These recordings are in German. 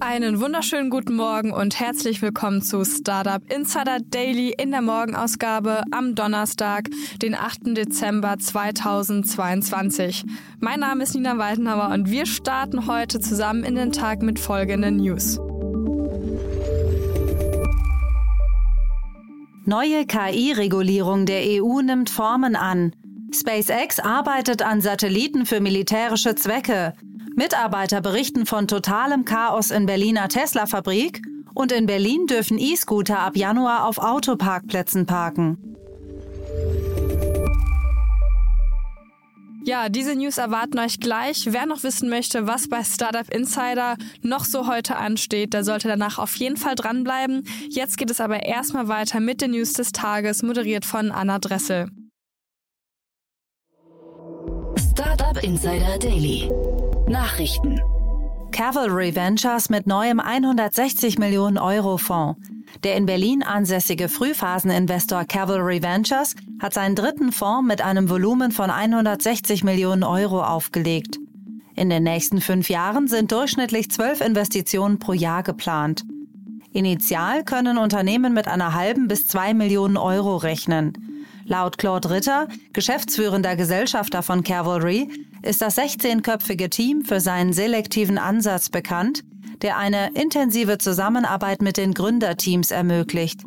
Einen wunderschönen guten Morgen und herzlich willkommen zu Startup Insider Daily in der Morgenausgabe am Donnerstag, den 8. Dezember 2022. Mein Name ist Nina Waltenhauer und wir starten heute zusammen in den Tag mit folgenden News. Neue KI-Regulierung der EU nimmt Formen an. SpaceX arbeitet an Satelliten für militärische Zwecke. Mitarbeiter berichten von totalem Chaos in Berliner Tesla-Fabrik und in Berlin dürfen E-Scooter ab Januar auf Autoparkplätzen parken. Ja, diese News erwarten euch gleich. Wer noch wissen möchte, was bei Startup Insider noch so heute ansteht, der sollte danach auf jeden Fall dranbleiben. Jetzt geht es aber erstmal weiter mit den News des Tages, moderiert von Anna Dressel. Startup Insider Daily. Nachrichten. Cavalry Ventures mit neuem 160 Millionen Euro Fonds. Der in Berlin ansässige Frühphaseninvestor Cavalry Ventures hat seinen dritten Fonds mit einem Volumen von 160 Millionen Euro aufgelegt. In den nächsten fünf Jahren sind durchschnittlich zwölf Investitionen pro Jahr geplant. Initial können Unternehmen mit einer halben bis zwei Millionen Euro rechnen. Laut Claude Ritter, geschäftsführender Gesellschafter von Cavalry, ist das 16-köpfige Team für seinen selektiven Ansatz bekannt, der eine intensive Zusammenarbeit mit den Gründerteams ermöglicht.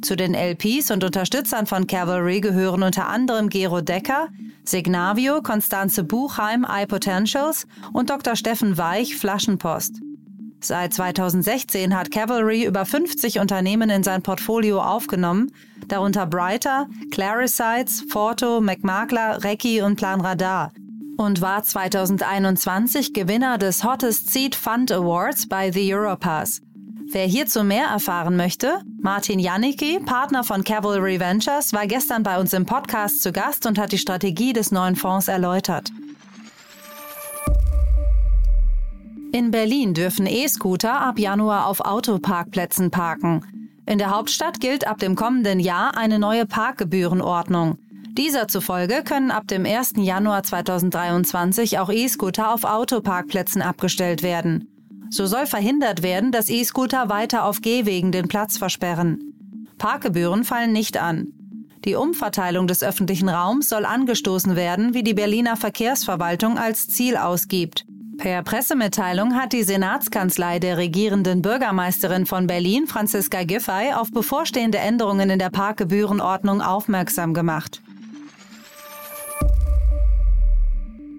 Zu den LPs und Unterstützern von Cavalry gehören unter anderem Gero Decker, Signavio, Konstanze Buchheim, iPotentials und Dr. Steffen Weich, Flaschenpost. Seit 2016 hat Cavalry über 50 Unternehmen in sein Portfolio aufgenommen, darunter Brighter, Clarisites, Forto, McMakler, Recki und Planradar und war 2021 Gewinner des Hottest Seed Fund Awards bei The Europass. Wer hierzu mehr erfahren möchte, Martin Janicki, Partner von Cavalry Ventures, war gestern bei uns im Podcast zu Gast und hat die Strategie des neuen Fonds erläutert. In Berlin dürfen E-Scooter ab Januar auf Autoparkplätzen parken. In der Hauptstadt gilt ab dem kommenden Jahr eine neue Parkgebührenordnung. Dieser zufolge können ab dem 1. Januar 2023 auch E-Scooter auf Autoparkplätzen abgestellt werden. So soll verhindert werden, dass E-Scooter weiter auf Gehwegen den Platz versperren. Parkgebühren fallen nicht an. Die Umverteilung des öffentlichen Raums soll angestoßen werden, wie die Berliner Verkehrsverwaltung als Ziel ausgibt. Per Pressemitteilung hat die Senatskanzlei der regierenden Bürgermeisterin von Berlin, Franziska Giffey, auf bevorstehende Änderungen in der Parkgebührenordnung aufmerksam gemacht.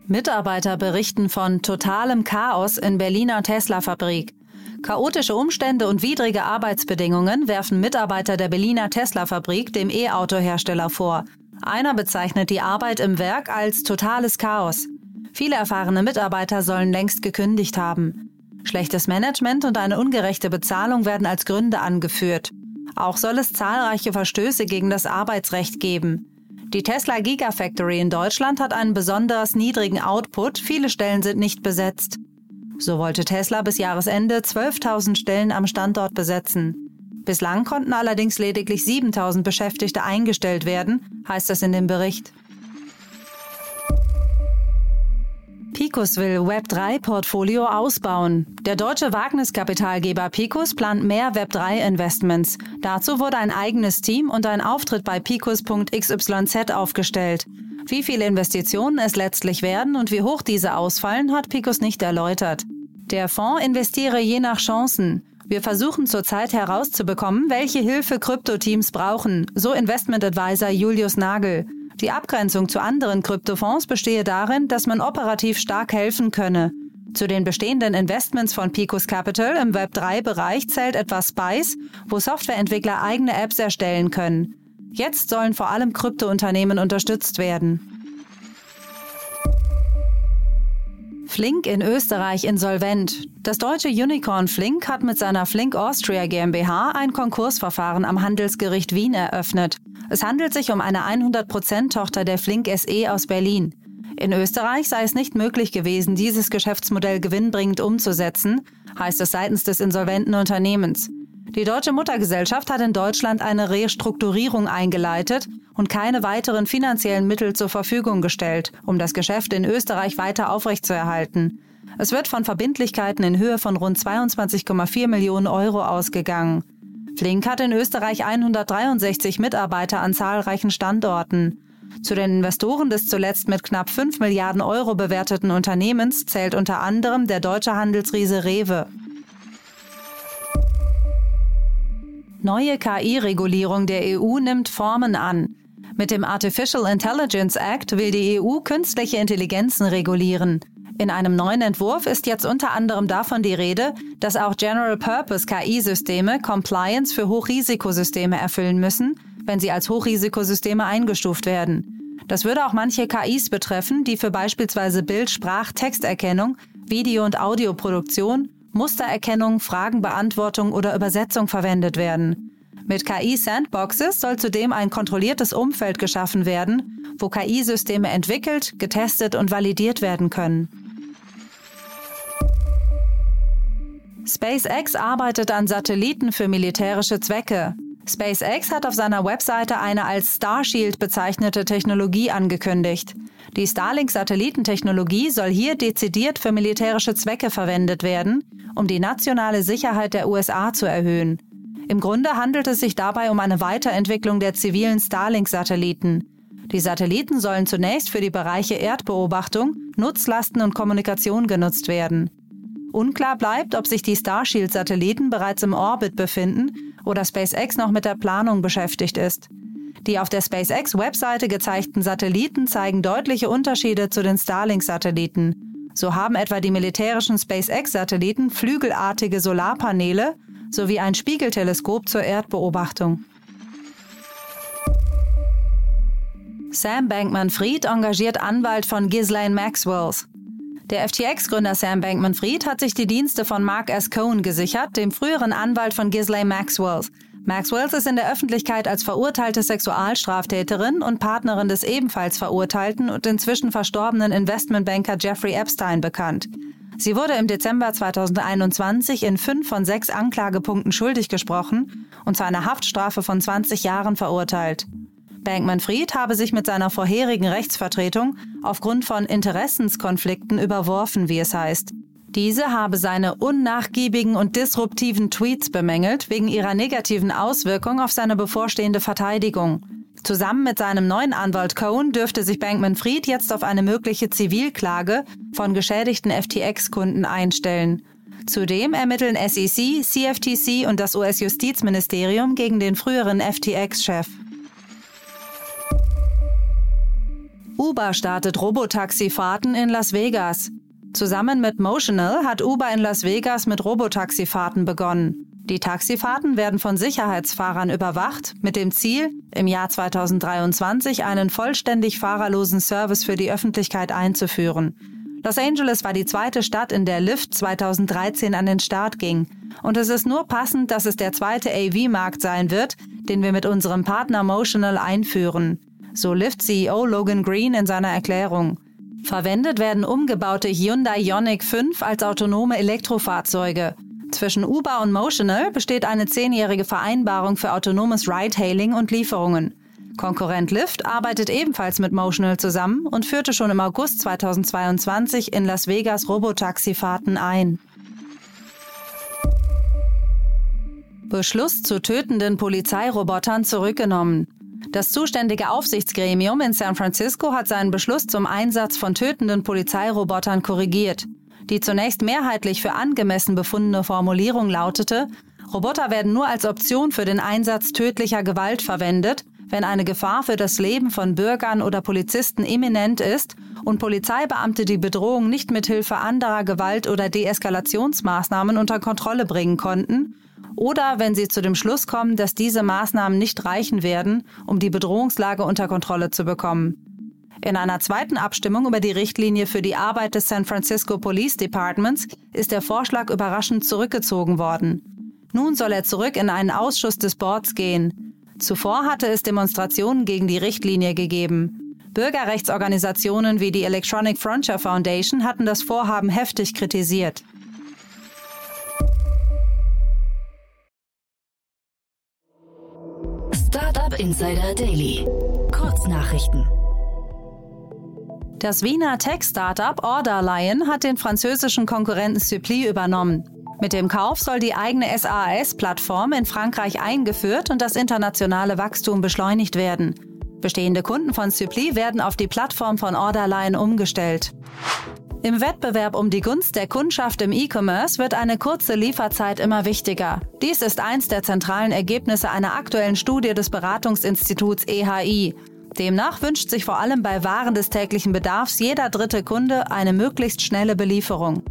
Mitarbeiter berichten von totalem Chaos in Berliner Tesla-Fabrik. Chaotische Umstände und widrige Arbeitsbedingungen werfen Mitarbeiter der Berliner Tesla-Fabrik dem E-Auto-Hersteller vor. Einer bezeichnet die Arbeit im Werk als totales Chaos. Viele erfahrene Mitarbeiter sollen längst gekündigt haben. Schlechtes Management und eine ungerechte Bezahlung werden als Gründe angeführt. Auch soll es zahlreiche Verstöße gegen das Arbeitsrecht geben. Die Tesla Gigafactory in Deutschland hat einen besonders niedrigen Output, viele Stellen sind nicht besetzt. So wollte Tesla bis Jahresende 12.000 Stellen am Standort besetzen. Bislang konnten allerdings lediglich 7.000 Beschäftigte eingestellt werden, heißt es in dem Bericht. Picus will Web3-Portfolio ausbauen. Der deutsche Wagniskapitalgeber Picus plant mehr Web3-Investments. Dazu wurde ein eigenes Team und ein Auftritt bei picus.xyz aufgestellt. Wie viele Investitionen es letztlich werden und wie hoch diese ausfallen, hat Picus nicht erläutert. Der Fonds investiere je nach Chancen. Wir versuchen zurzeit herauszubekommen, welche Hilfe Kryptoteams brauchen, so Investment Advisor Julius Nagel. Die Abgrenzung zu anderen Kryptofonds bestehe darin, dass man operativ stark helfen könne. Zu den bestehenden Investments von Picos Capital im Web3-Bereich zählt etwa Spice, wo Softwareentwickler eigene Apps erstellen können. Jetzt sollen vor allem Kryptounternehmen unterstützt werden. Flink in Österreich insolvent. Das deutsche Unicorn Flink hat mit seiner Flink Austria GmbH ein Konkursverfahren am Handelsgericht Wien eröffnet. Es handelt sich um eine 100%-Tochter der Flink SE aus Berlin. In Österreich sei es nicht möglich gewesen, dieses Geschäftsmodell gewinnbringend umzusetzen, heißt es seitens des insolventen Unternehmens. Die deutsche Muttergesellschaft hat in Deutschland eine Restrukturierung eingeleitet und keine weiteren finanziellen Mittel zur Verfügung gestellt, um das Geschäft in Österreich weiter aufrechtzuerhalten. Es wird von Verbindlichkeiten in Höhe von rund 22,4 Millionen Euro ausgegangen. Flink hat in Österreich 163 Mitarbeiter an zahlreichen Standorten. Zu den Investoren des zuletzt mit knapp 5 Milliarden Euro bewerteten Unternehmens zählt unter anderem der deutsche Handelsriese Rewe. Neue KI-Regulierung der EU nimmt Formen an. Mit dem Artificial Intelligence Act will die EU künstliche Intelligenzen regulieren. In einem neuen Entwurf ist jetzt unter anderem davon die Rede, dass auch General Purpose KI-Systeme Compliance für Hochrisikosysteme erfüllen müssen, wenn sie als Hochrisikosysteme eingestuft werden. Das würde auch manche KIs betreffen, die für beispielsweise Bild-, Sprach-, Texterkennung, Video- und Audioproduktion Mustererkennung, Fragenbeantwortung oder Übersetzung verwendet werden. Mit KI-Sandboxes soll zudem ein kontrolliertes Umfeld geschaffen werden, wo KI-Systeme entwickelt, getestet und validiert werden können. SpaceX arbeitet an Satelliten für militärische Zwecke. SpaceX hat auf seiner Webseite eine als Starshield bezeichnete Technologie angekündigt. Die Starlink-Satellitentechnologie soll hier dezidiert für militärische Zwecke verwendet werden, um die nationale Sicherheit der USA zu erhöhen. Im Grunde handelt es sich dabei um eine Weiterentwicklung der zivilen Starlink-Satelliten. Die Satelliten sollen zunächst für die Bereiche Erdbeobachtung, Nutzlasten und Kommunikation genutzt werden. Unklar bleibt, ob sich die Starshield-Satelliten bereits im Orbit befinden oder SpaceX noch mit der Planung beschäftigt ist. Die auf der SpaceX-Webseite gezeigten Satelliten zeigen deutliche Unterschiede zu den Starlink-Satelliten. So haben etwa die militärischen SpaceX-Satelliten flügelartige Solarpaneele sowie ein Spiegelteleskop zur Erdbeobachtung. Sam Bankman-Fried engagiert Anwalt von Ghislaine Maxwells. Der FTX-Gründer Sam Bankman-Fried hat sich die Dienste von Mark S. Cohen gesichert, dem früheren Anwalt von Ghislaine Maxwells. Maxwells ist in der Öffentlichkeit als verurteilte Sexualstraftäterin und Partnerin des ebenfalls verurteilten und inzwischen verstorbenen Investmentbanker Jeffrey Epstein bekannt. Sie wurde im Dezember 2021 in fünf von sechs Anklagepunkten schuldig gesprochen und zu einer Haftstrafe von 20 Jahren verurteilt. Bankman-Fried habe sich mit seiner vorherigen Rechtsvertretung aufgrund von Interessenskonflikten überworfen, wie es heißt. Diese habe seine unnachgiebigen und disruptiven Tweets bemängelt wegen ihrer negativen Auswirkung auf seine bevorstehende Verteidigung. Zusammen mit seinem neuen Anwalt Cohen dürfte sich Bankman-Fried jetzt auf eine mögliche Zivilklage von geschädigten FTX-Kunden einstellen. Zudem ermitteln SEC, CFTC und das US-Justizministerium gegen den früheren FTX-Chef. Uber startet Robotaxifahrten in Las Vegas. Zusammen mit Motional hat Uber in Las Vegas mit Robotaxifahrten begonnen. Die Taxifahrten werden von Sicherheitsfahrern überwacht, mit dem Ziel, im Jahr 2023 einen vollständig fahrerlosen Service für die Öffentlichkeit einzuführen. Los Angeles war die zweite Stadt, in der Lyft 2013 an den Start ging. Und es ist nur passend, dass es der zweite AV-Markt sein wird, den wir mit unserem Partner Motional einführen. So Lyft-CEO Logan Green in seiner Erklärung. Verwendet werden umgebaute Hyundai Ioniq 5 als autonome Elektrofahrzeuge. Zwischen Uber und Motional besteht eine zehnjährige Vereinbarung für autonomes Ride-Hailing und Lieferungen. Konkurrent Lyft arbeitet ebenfalls mit Motional zusammen und führte schon im August 2022 in Las Vegas Robotaxifahrten ein. Beschluss zu tötenden Polizeirobotern zurückgenommen. Das zuständige Aufsichtsgremium in San Francisco hat seinen Beschluss zum Einsatz von tötenden Polizeirobotern korrigiert. Die zunächst mehrheitlich für angemessen befundene Formulierung lautete, Roboter werden nur als Option für den Einsatz tödlicher Gewalt verwendet, wenn eine Gefahr für das Leben von Bürgern oder Polizisten imminent ist und Polizeibeamte die Bedrohung nicht mit Hilfe anderer Gewalt- oder Deeskalationsmaßnahmen unter Kontrolle bringen konnten oder wenn sie zu dem Schluss kommen, dass diese Maßnahmen nicht reichen werden, um die Bedrohungslage unter Kontrolle zu bekommen. In einer zweiten Abstimmung über die Richtlinie für die Arbeit des San Francisco Police Departments ist der Vorschlag überraschend zurückgezogen worden. Nun soll er zurück in einen Ausschuss des Boards gehen. Zuvor hatte es Demonstrationen gegen die Richtlinie gegeben. Bürgerrechtsorganisationen wie die Electronic Frontier Foundation hatten das Vorhaben heftig kritisiert. Insider Daily. Kurznachrichten. Das Wiener Tech-Startup Orderlion hat den französischen Konkurrenten Suppli übernommen. Mit dem Kauf soll die eigene SAS-Plattform in Frankreich eingeführt und das internationale Wachstum beschleunigt werden. Bestehende Kunden von Suppli werden auf die Plattform von Orderline umgestellt. Im Wettbewerb um die Gunst der Kundschaft im E-Commerce wird eine kurze Lieferzeit immer wichtiger. Dies ist eins der zentralen Ergebnisse einer aktuellen Studie des Beratungsinstituts EHI. Demnach wünscht sich vor allem bei Waren des täglichen Bedarfs jeder dritte Kunde eine möglichst schnelle Belieferung.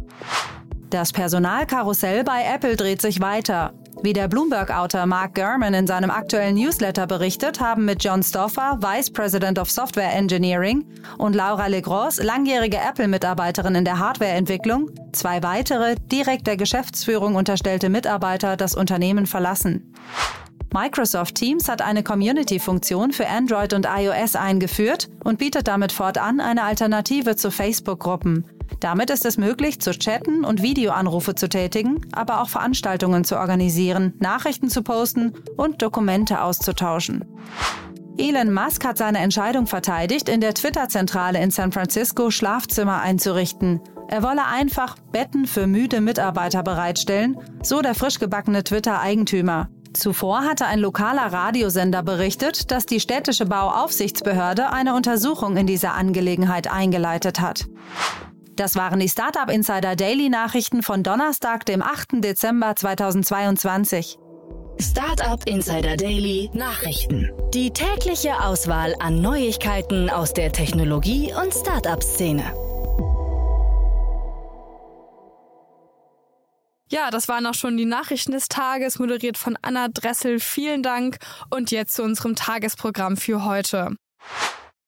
Das Personalkarussell bei Apple dreht sich weiter. Wie der Bloomberg-Autor Mark Gurman in seinem aktuellen Newsletter berichtet, haben mit John Stoffer, Vice President of Software Engineering, und Laura Legros, langjährige Apple-Mitarbeiterin in der Hardwareentwicklung, zwei weitere, direkt der Geschäftsführung unterstellte Mitarbeiter das Unternehmen verlassen. Microsoft Teams hat eine Community-Funktion für Android und iOS eingeführt und bietet damit fortan eine Alternative zu Facebook-Gruppen. Damit ist es möglich, zu chatten und Videoanrufe zu tätigen, aber auch Veranstaltungen zu organisieren, Nachrichten zu posten und Dokumente auszutauschen. Elon Musk hat seine Entscheidung verteidigt, in der Twitter-Zentrale in San Francisco Schlafzimmer einzurichten. Er wolle einfach Betten für müde Mitarbeiter bereitstellen, so der frisch gebackene Twitter-Eigentümer. Zuvor hatte ein lokaler Radiosender berichtet, dass die städtische Bauaufsichtsbehörde eine Untersuchung in dieser Angelegenheit eingeleitet hat. Das waren die Startup Insider Daily Nachrichten von Donnerstag, dem 8. Dezember 2022. Startup Insider Daily Nachrichten. Die tägliche Auswahl an Neuigkeiten aus der Technologie- und Startup-Szene. Ja, das waren auch schon die Nachrichten des Tages, moderiert von Anna Dressel. Vielen Dank und jetzt zu unserem Tagesprogramm für heute.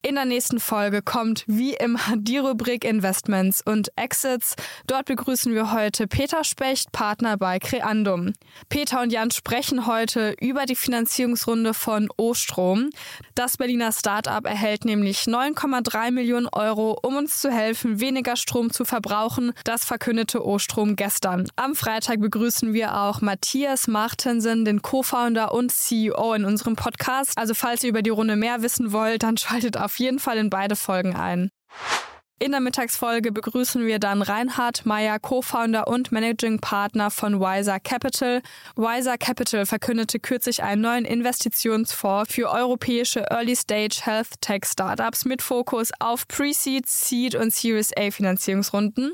In der nächsten Folge kommt wie immer die Rubrik Investments und Exits. Dort begrüßen wir heute Peter Specht, Partner bei Creandum. Peter und Jan sprechen heute über die Finanzierungsrunde von O-Strom. Das Berliner Startup erhält nämlich 9,3 Millionen Euro, um uns zu helfen, weniger Strom zu verbrauchen. Das verkündete O-Strom gestern. Am Freitag begrüßen wir auch Matthias Martensen, den Co-Founder und CEO in unserem Podcast. Also falls ihr über die Runde mehr wissen wollt, dann schaltet jeden Fall in beide Folgen ein. In der Mittagsfolge begrüßen wir dann Reinhard Meyer, Co-Founder und Managing Partner von Wiser Capital. Wiser Capital verkündete kürzlich einen neuen Investitionsfonds für europäische Early-Stage Health Tech Startups mit Fokus auf Pre-Seed, Seed und Series A Finanzierungsrunden.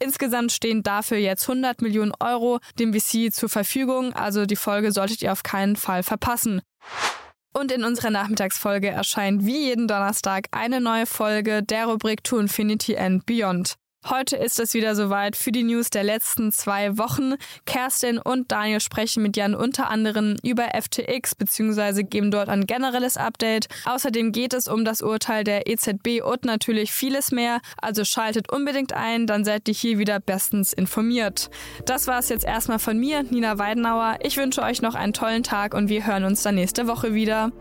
Insgesamt stehen dafür jetzt 100 Millionen Euro dem VC zur Verfügung, also die Folge solltet ihr auf keinen Fall verpassen. Und in unserer Nachmittagsfolge erscheint wie jeden Donnerstag eine neue Folge der Rubrik To Infinity and Beyond. Heute ist es wieder soweit für die News der letzten zwei Wochen. Kerstin und Daniel sprechen mit Jan unter anderem über FTX bzw. geben dort ein generelles Update. Außerdem geht es um das Urteil der EZB und natürlich vieles mehr. Also schaltet unbedingt ein, dann seid ihr hier wieder bestens informiert. Das war es jetzt erstmal von mir, Nina Weidenauer. Ich wünsche euch noch einen tollen Tag und wir hören uns dann nächste Woche wieder.